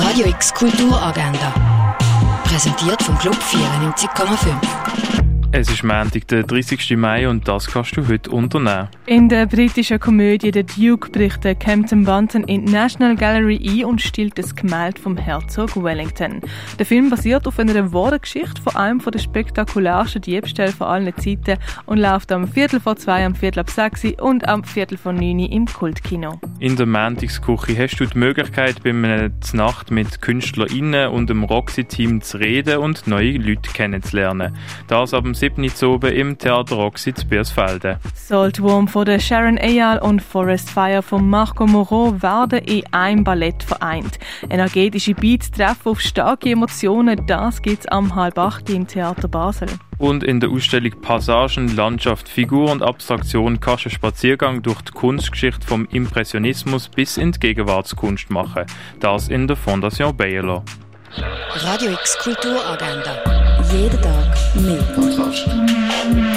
Radio X Kulturagenda. Präsentiert vom Club 94,5. Es ist Montag, der 30. Mai und das kannst du heute unternehmen. In der britischen Komödie The Duke bricht der Campton Bunton in die National Gallery ein und stiehlt das Gemälde vom Herzog Wellington. Der Film basiert auf einer wahren Geschichte von einem der spektakulärsten Diebstähle von allen Zeiten und läuft am Viertel vor zwei, am Viertel ab sechs und am Viertel vor neun im Kultkino. In der Montagsküche hast du die Möglichkeit, bei einer Nacht mit KünstlerInnen und dem Roxy-Team zu reden und neue Leute kennenzulernen. Das ab dem 7. oben im Theater Roxy zu Biersfelden. Saltworm von der Sharon Eyal und Forest Fire von Marco Moreau werden in einem Ballett vereint. Energetische Beats treffen auf starke Emotionen, das gibt's am halb acht im Theater Basel. Und in der Ausstellung Passagen, Landschaft, Figur und Abstraktion kannst du einen Spaziergang durch die Kunstgeschichte vom Impressionismus bis in die Gegenwartskunst machen. Das in der Fondation Bayerlo. Radio X Kulturagenda. Jeden Tag mehr.